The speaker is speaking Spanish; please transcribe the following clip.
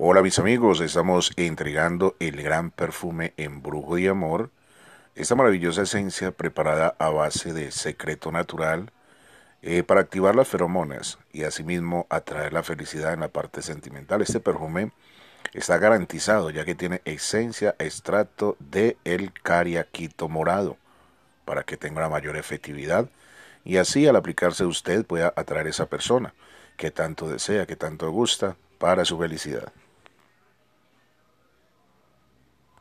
Hola mis amigos, estamos entregando el gran perfume Embrujo de Amor, esta maravillosa esencia preparada a base de secreto natural eh, para activar las feromonas y asimismo atraer la felicidad en la parte sentimental. Este perfume está garantizado ya que tiene esencia extracto de el cariaquito morado para que tenga una mayor efectividad y así al aplicarse usted pueda atraer a esa persona que tanto desea, que tanto gusta para su felicidad.